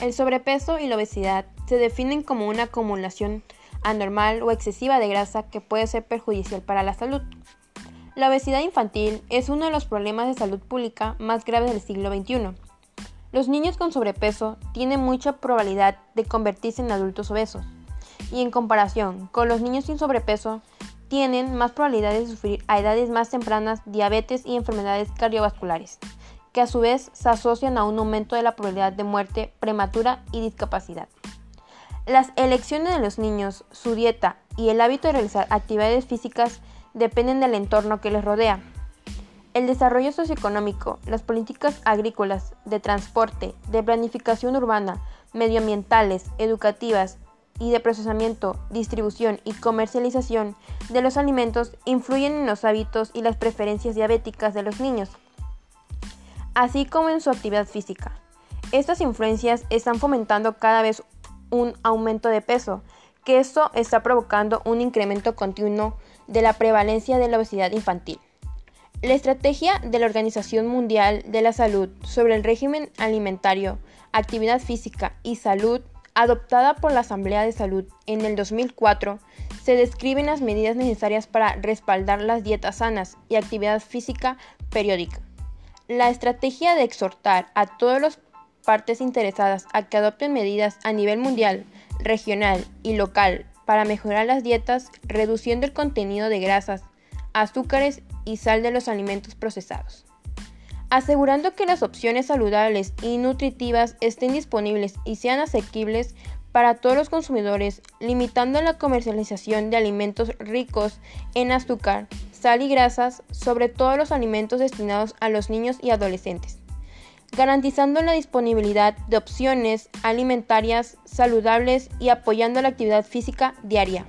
El sobrepeso y la obesidad se definen como una acumulación anormal o excesiva de grasa que puede ser perjudicial para la salud. La obesidad infantil es uno de los problemas de salud pública más graves del siglo XXI. Los niños con sobrepeso tienen mucha probabilidad de convertirse en adultos obesos y en comparación con los niños sin sobrepeso tienen más probabilidades de sufrir a edades más tempranas diabetes y enfermedades cardiovasculares, que a su vez se asocian a un aumento de la probabilidad de muerte prematura y discapacidad. Las elecciones de los niños, su dieta y el hábito de realizar actividades físicas dependen del entorno que les rodea. El desarrollo socioeconómico, las políticas agrícolas, de transporte, de planificación urbana, medioambientales, educativas y de procesamiento, distribución y comercialización de los alimentos influyen en los hábitos y las preferencias diabéticas de los niños, así como en su actividad física. Estas influencias están fomentando cada vez un aumento de peso, que esto está provocando un incremento continuo de la prevalencia de la obesidad infantil. La estrategia de la Organización Mundial de la Salud sobre el régimen alimentario, actividad física y salud adoptada por la Asamblea de Salud en el 2004, se describen las medidas necesarias para respaldar las dietas sanas y actividad física periódica. La estrategia de exhortar a todas las partes interesadas a que adopten medidas a nivel mundial, regional y local para mejorar las dietas, reduciendo el contenido de grasas, azúcares y sal de los alimentos procesados asegurando que las opciones saludables y nutritivas estén disponibles y sean asequibles para todos los consumidores, limitando la comercialización de alimentos ricos en azúcar, sal y grasas, sobre todo los alimentos destinados a los niños y adolescentes, garantizando la disponibilidad de opciones alimentarias saludables y apoyando la actividad física diaria.